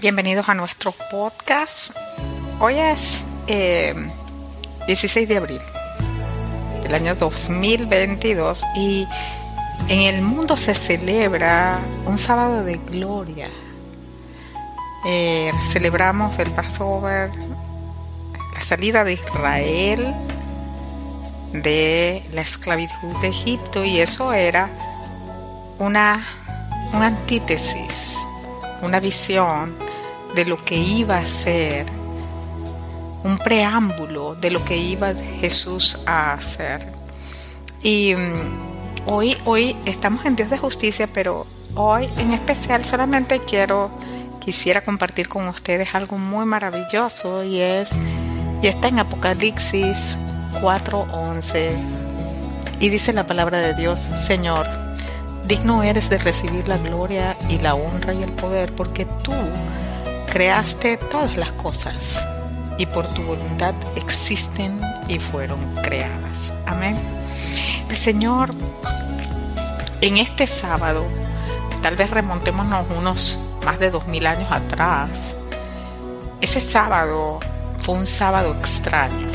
Bienvenidos a nuestro podcast. Hoy es 16 eh, de abril del año 2022 y en el mundo se celebra un sábado de gloria. Eh, celebramos el Passover, la salida de Israel de la esclavitud de Egipto y eso era una antítesis, una visión de lo que iba a ser, un preámbulo de lo que iba Jesús a hacer. Y mm, hoy, hoy estamos en Dios de justicia, pero hoy en especial solamente quiero, quisiera compartir con ustedes algo muy maravilloso y es, y está en Apocalipsis 4:11. Y dice la palabra de Dios, Señor, digno eres de recibir la gloria y la honra y el poder, porque tú creaste todas las cosas y por tu voluntad existen y fueron creadas. Amén. El Señor, en este sábado, tal vez remontémonos unos más de dos mil años atrás, ese sábado fue un sábado extraño,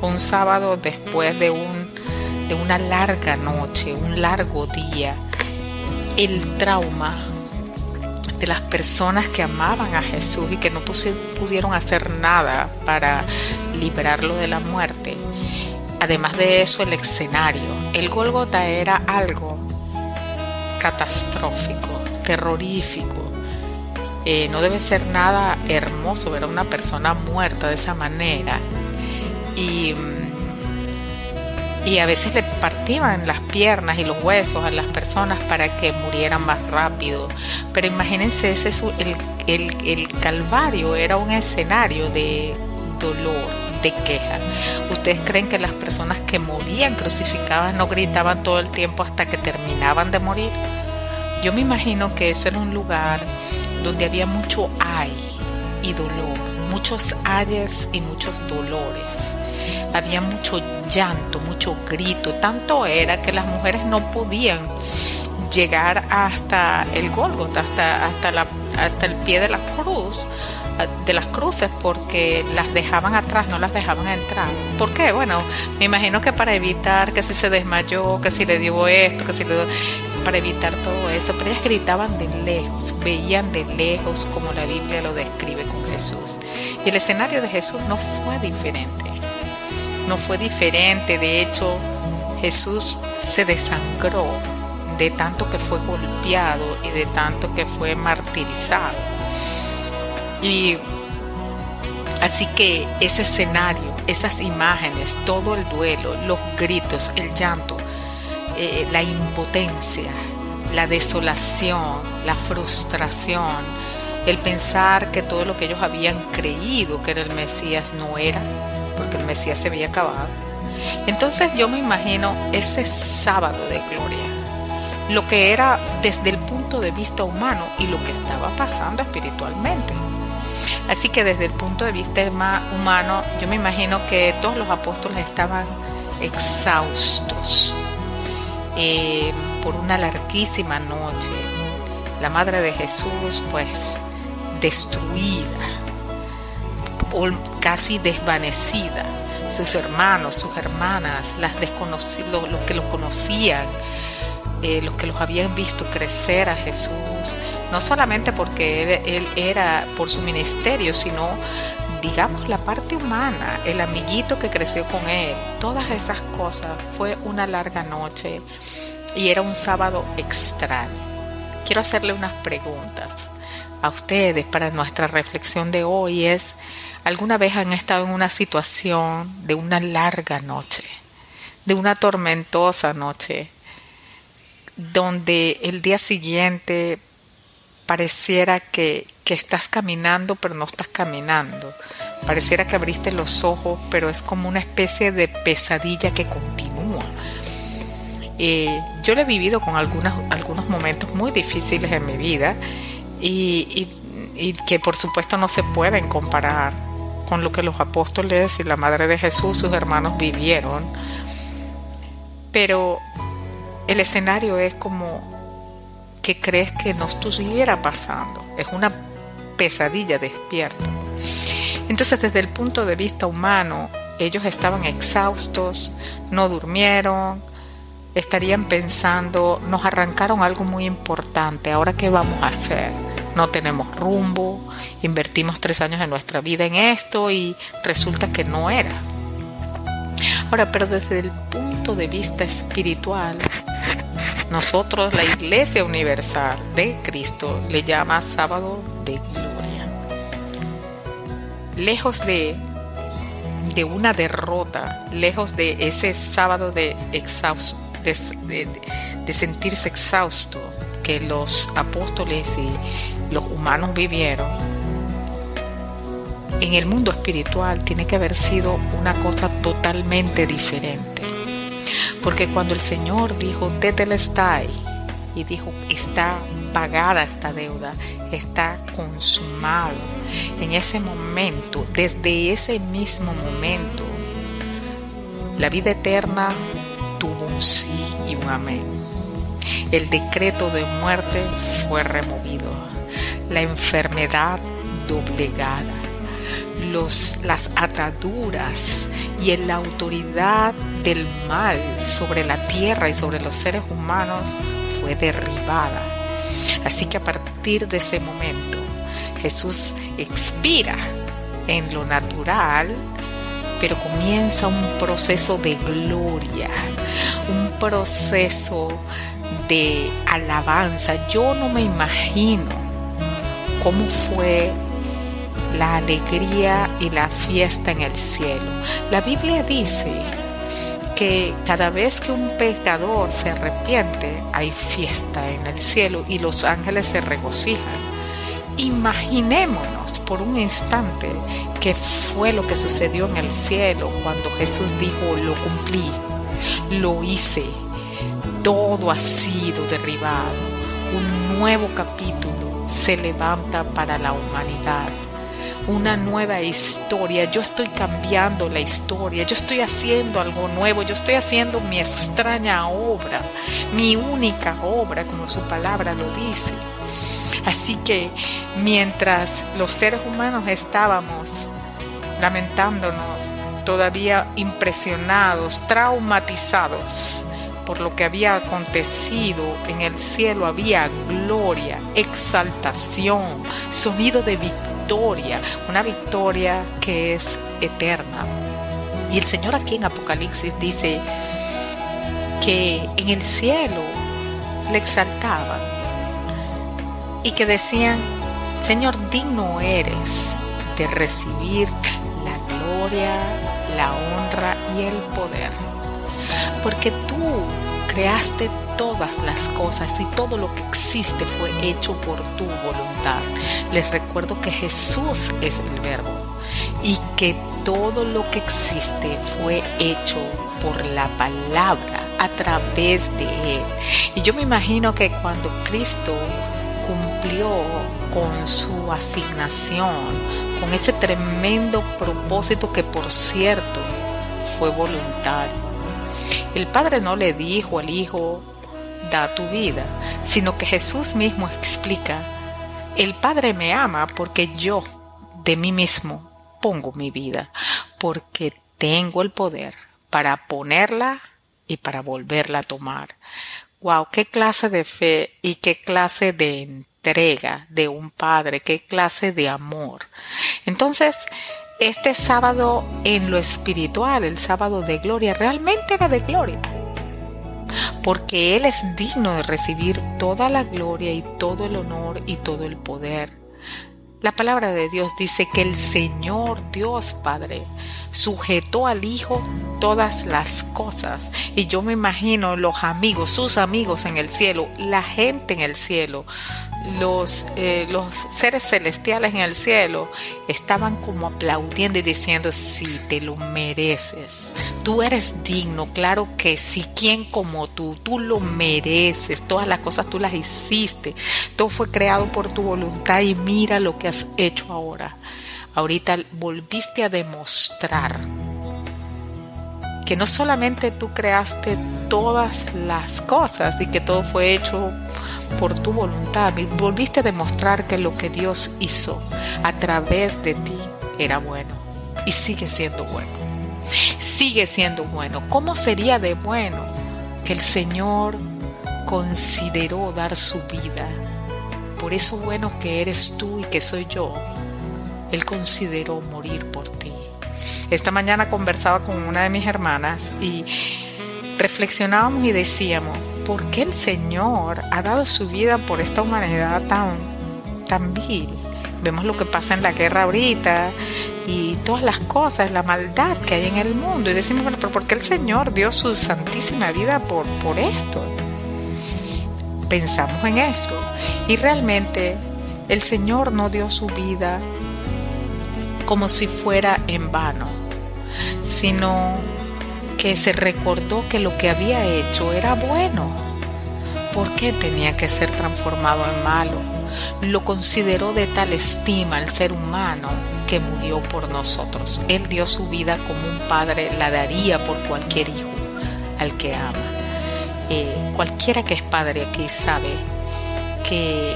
fue un sábado después de, un, de una larga noche, un largo día. El trauma de las personas que amaban a Jesús y que no pudieron hacer nada para librarlo de la muerte. Además de eso, el escenario. El Golgota era algo catastrófico, terrorífico. Eh, no debe ser nada hermoso ver a una persona muerta de esa manera. Y mm, y a veces le partían las piernas y los huesos a las personas para que murieran más rápido. Pero imagínense, ese el, el, el Calvario era un escenario de dolor, de queja. ¿Ustedes creen que las personas que morían crucificadas no gritaban todo el tiempo hasta que terminaban de morir? Yo me imagino que eso era un lugar donde había mucho ay y dolor, muchos ayes y muchos dolores había mucho llanto, mucho grito, tanto era que las mujeres no podían llegar hasta el Gólgota, hasta, hasta, hasta el pie de la cruz, de las cruces, porque las dejaban atrás, no las dejaban entrar. ¿Por qué? Bueno, me imagino que para evitar que si se desmayó, que si le dio esto, que si le dio para evitar todo eso, pero ellas gritaban de lejos, veían de lejos como la Biblia lo describe con Jesús. Y el escenario de Jesús no fue diferente no fue diferente. De hecho, Jesús se desangró de tanto que fue golpeado y de tanto que fue martirizado. Y así que ese escenario, esas imágenes, todo el duelo, los gritos, el llanto, eh, la impotencia, la desolación, la frustración, el pensar que todo lo que ellos habían creído que era el Mesías no era, porque el Mesías se había acabado. Entonces yo me imagino ese sábado de gloria, lo que era desde el punto de vista humano y lo que estaba pasando espiritualmente. Así que desde el punto de vista humano, yo me imagino que todos los apóstoles estaban exhaustos eh, por una larguísima noche. La madre de Jesús, pues, destruida casi desvanecida. Sus hermanos, sus hermanas, las desconocidos, los que lo conocían, eh, los que los habían visto crecer a Jesús, no solamente porque él, era por su ministerio, sino digamos la parte humana, el amiguito que creció con él, todas esas cosas. Fue una larga noche y era un sábado extraño. Quiero hacerle unas preguntas a ustedes para nuestra reflexión de hoy es, ¿alguna vez han estado en una situación de una larga noche, de una tormentosa noche, donde el día siguiente pareciera que, que estás caminando pero no estás caminando? Pareciera que abriste los ojos, pero es como una especie de pesadilla que continúa. Eh, yo lo he vivido con algunos, algunos momentos muy difíciles en mi vida y, que por supuesto no se pueden comparar con lo que los apóstoles y la Madre de Jesús, sus hermanos, vivieron. Pero el escenario es como que crees que no estuviera pasando. Es una pesadilla despierto. Entonces desde el punto de vista humano, ellos estaban exhaustos, no durmieron, estarían pensando, nos arrancaron algo muy importante, ahora qué vamos a hacer? No tenemos rumbo, invertimos tres años de nuestra vida en esto y resulta que no era. Ahora, pero desde el punto de vista espiritual, nosotros, la Iglesia Universal de Cristo, le llama sábado de gloria. Lejos de, de una derrota, lejos de ese sábado de, de sentirse exhausto que los apóstoles y los humanos vivieron, en el mundo espiritual tiene que haber sido una cosa totalmente diferente. Porque cuando el Señor dijo, Tetelestai, y dijo, está pagada esta deuda, está consumado. En ese momento, desde ese mismo momento, la vida eterna tuvo un sí y un amén. El decreto de muerte fue removido, la enfermedad doblegada, los, las ataduras y la autoridad del mal sobre la tierra y sobre los seres humanos fue derribada. Así que a partir de ese momento Jesús expira en lo natural, pero comienza un proceso de gloria, un proceso de alabanza. Yo no me imagino cómo fue la alegría y la fiesta en el cielo. La Biblia dice que cada vez que un pecador se arrepiente, hay fiesta en el cielo y los ángeles se regocijan. Imaginémonos por un instante qué fue lo que sucedió en el cielo cuando Jesús dijo, lo cumplí, lo hice, todo ha sido derribado, un nuevo capítulo se levanta para la humanidad. Una nueva historia, yo estoy cambiando la historia, yo estoy haciendo algo nuevo, yo estoy haciendo mi extraña obra, mi única obra, como su palabra lo dice. Así que mientras los seres humanos estábamos lamentándonos, todavía impresionados, traumatizados por lo que había acontecido, en el cielo había gloria, exaltación, sonido de victoria una victoria que es eterna. Y el Señor aquí en Apocalipsis dice que en el cielo le exaltaban y que decían, Señor, digno eres de recibir la gloria, la honra y el poder, porque tú creaste todas las cosas y todo lo que existe fue hecho por tu voluntad. Les recuerdo que Jesús es el verbo y que todo lo que existe fue hecho por la palabra a través de Él. Y yo me imagino que cuando Cristo cumplió con su asignación, con ese tremendo propósito que por cierto fue voluntario. El Padre no le dijo al Hijo, da tu vida, sino que Jesús mismo explica, el Padre me ama porque yo de mí mismo pongo mi vida, porque tengo el poder para ponerla y para volverla a tomar. Wow, qué clase de fe y qué clase de entrega de un padre, qué clase de amor. Entonces, este sábado en lo espiritual, el sábado de gloria, realmente era de gloria porque Él es digno de recibir toda la gloria y todo el honor y todo el poder. La palabra de Dios dice que el Señor Dios Padre sujetó al Hijo todas las cosas. Y yo me imagino los amigos, sus amigos en el cielo, la gente en el cielo, los, eh, los seres celestiales en el cielo estaban como aplaudiendo y diciendo, sí, te lo mereces. Tú eres digno, claro que sí, ¿quién como tú? Tú lo mereces, todas las cosas tú las hiciste, todo fue creado por tu voluntad y mira lo que has hecho ahora. Ahorita volviste a demostrar que no solamente tú creaste todas las cosas y que todo fue hecho por tu voluntad, volviste a demostrar que lo que Dios hizo a través de ti era bueno y sigue siendo bueno. Sigue siendo bueno. ¿Cómo sería de bueno que el Señor consideró dar su vida? Por eso bueno que eres tú y que soy yo, Él consideró morir por ti. Esta mañana conversaba con una de mis hermanas y reflexionábamos y decíamos, ¿por qué el Señor ha dado su vida por esta humanidad tan, tan vil? Vemos lo que pasa en la guerra ahorita y todas las cosas, la maldad que hay en el mundo. Y decimos, bueno, pero ¿por qué el Señor dio su santísima vida por, por esto? Pensamos en eso. Y realmente el Señor no dio su vida como si fuera en vano, sino que se recordó que lo que había hecho era bueno. ¿Por qué tenía que ser transformado en malo? Lo consideró de tal estima el ser humano que murió por nosotros. Él dio su vida como un padre la daría por cualquier hijo al que ama. Eh, cualquiera que es padre aquí sabe que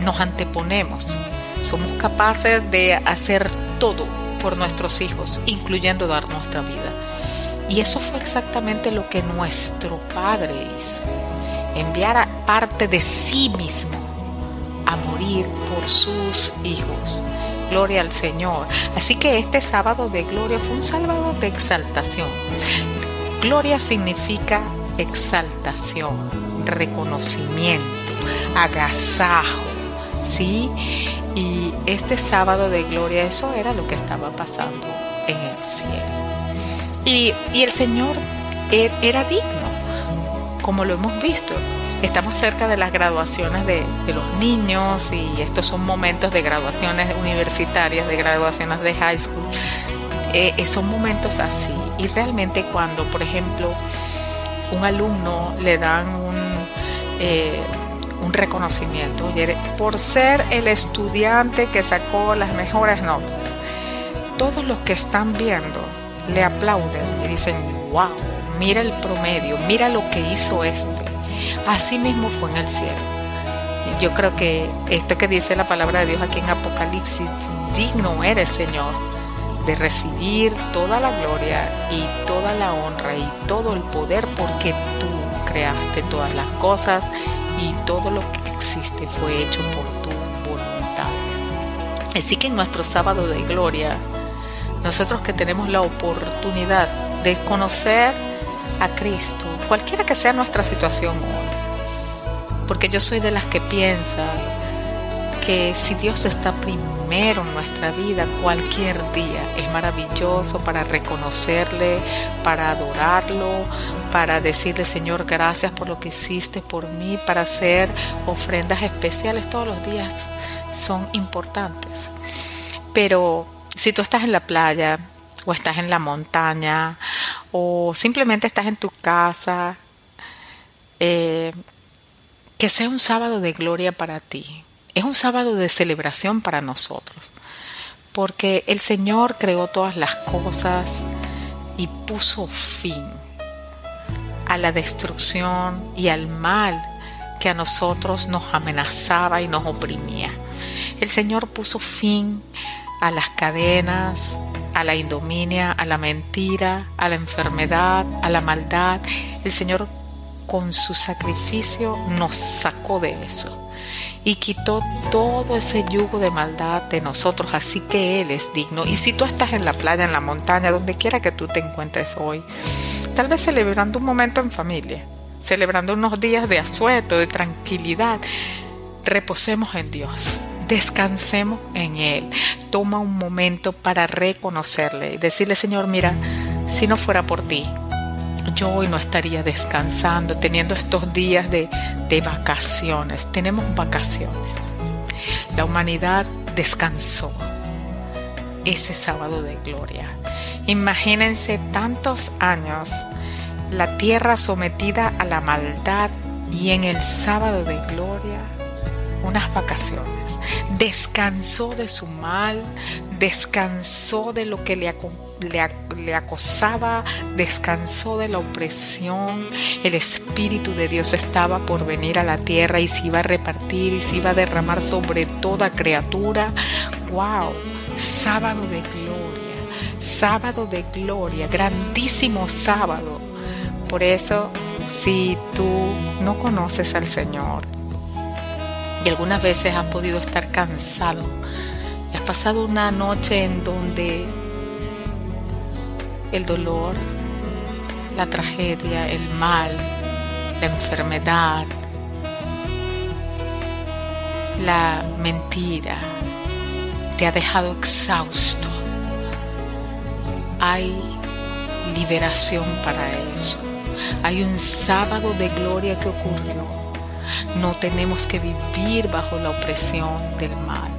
nos anteponemos. Somos capaces de hacer todo por nuestros hijos, incluyendo dar nuestra vida. Y eso fue exactamente lo que nuestro Padre hizo. Enviar a parte de sí mismo a morir por sus hijos. Gloria al Señor. Así que este sábado de gloria fue un sábado de exaltación. Gloria significa exaltación, reconocimiento, agasajo, ¿sí? Y este sábado de gloria, eso era lo que estaba pasando en el cielo. Y, el Señor er, era digno, como lo hemos visto. Estamos cerca de las graduaciones de, los niños y estos son momentos de graduaciones universitarias, de graduaciones de high school. Eh, eh, son momentos así. Y realmente cuando, por ejemplo, un alumno le dan un, eh, un reconocimiento por ser el estudiante que sacó las mejores notas, todos los que están viendo le aplauden y dicen, wow, mira el promedio, mira lo que hizo este. Así mismo fue en el cielo. Yo creo que esto que dice la palabra de Dios aquí en Apocalipsis, digno eres, Señor, de recibir toda la gloria y toda la honra y todo el poder porque tú creaste todas las cosas y todo lo que existe fue hecho por tu voluntad. Así que en nuestro sábado de gloria, nosotros que tenemos la oportunidad de conocer a Cristo, cualquiera que sea nuestra situación hoy, porque yo soy de las que piensa que si Dios está primero en nuestra vida, cualquier día es maravilloso para reconocerle, para adorarlo, para decirle Señor gracias por lo que hiciste por mí, para hacer ofrendas especiales todos los días son importantes. Pero si tú estás en la playa o estás en la montaña o simplemente estás en tu casa, eh, que sea un sábado de gloria para ti. Es un sábado de celebración para nosotros, porque el Señor creó todas las cosas y puso fin a la destrucción y al mal que a nosotros nos amenazaba y nos oprimía. El Señor puso fin a las cadenas, a la indominia, a la mentira, a la enfermedad, a la maldad. El Señor con su sacrificio nos sacó de eso y quitó todo ese yugo de maldad de nosotros, así que Él es digno. Y si tú estás en la playa, en la montaña, donde quiera que tú te encuentres hoy, tal vez celebrando un momento en familia, celebrando unos días de asueto, de tranquilidad, reposemos en Dios descansemos en Él. Toma un momento para reconocerle y decirle, Señor, mira, si no fuera por ti, yo hoy no estaría descansando, teniendo estos días de, de vacaciones. Tenemos vacaciones. La humanidad descansó ese sábado de gloria. Imagínense tantos años la tierra sometida a la maldad y en el sábado de gloria unas vacaciones. Descansó de su mal, descansó de lo que le le, acosaba, descansó de la opresión. El Espíritu de Dios estaba por venir a la tierra y se iba a repartir y se iba a derramar sobre toda criatura. ¡Wow! Sábado de gloria, sábado de gloria, grandísimo sábado. Por eso, si tú no conoces al Señor y algunas veces has podido estar cansado, y has pasado una noche en donde el dolor, la tragedia, el mal, la enfermedad, la mentira te ha dejado exhausto. Hay liberación para eso. Hay un sábado de gloria que ocurrió. No tenemos que vivir bajo la opresión del mal.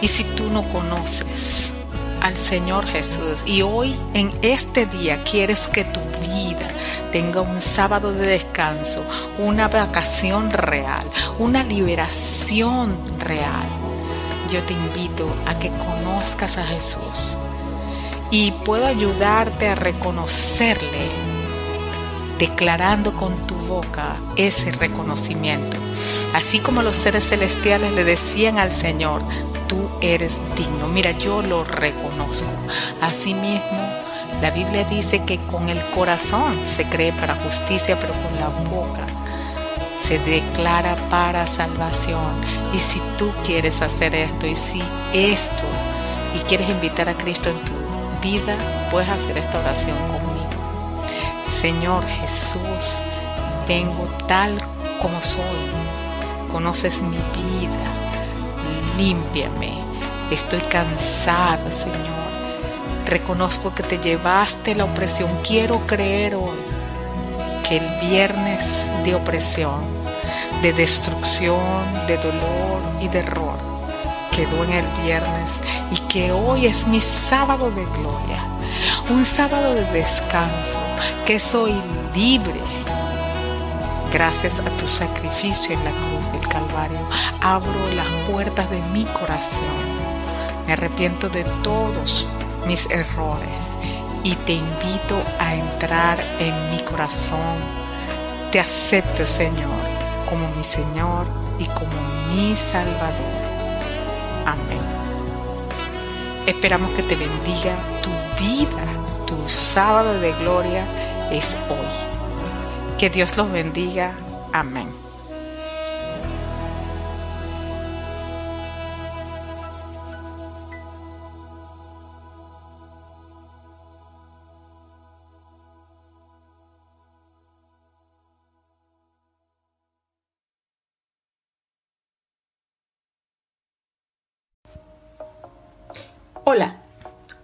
Y si tú no conoces al Señor Jesús y hoy en este día quieres que tu vida tenga un sábado de descanso, una vacación real, una liberación real, yo te invito a que conozcas a Jesús y puedo ayudarte a reconocerle declarando con tu boca ese reconocimiento. Así como los seres celestiales le decían al Señor, eres digno. Mira, yo lo reconozco. Asimismo, la Biblia dice que con el corazón se cree para justicia, pero con la boca se declara para salvación. Y si tú quieres hacer esto y si esto y quieres invitar a Cristo en tu vida, puedes hacer esta oración conmigo. Señor Jesús, vengo tal como soy. Conoces mi vida límpiame. Estoy cansado, Señor. Reconozco que te llevaste la opresión. Quiero creer hoy que el viernes de opresión, de destrucción, de dolor y de error quedó en el viernes y que hoy es mi sábado de gloria, un sábado de descanso, que soy libre Gracias a tu sacrificio en la cruz del Calvario, abro las puertas de mi corazón. Me arrepiento de todos mis errores y te invito a entrar en mi corazón. Te acepto, Señor, como mi Señor y como mi Salvador. Amén. Esperamos que te bendiga tu vida. Tu sábado de gloria es hoy. Que Dios los bendiga. Amén.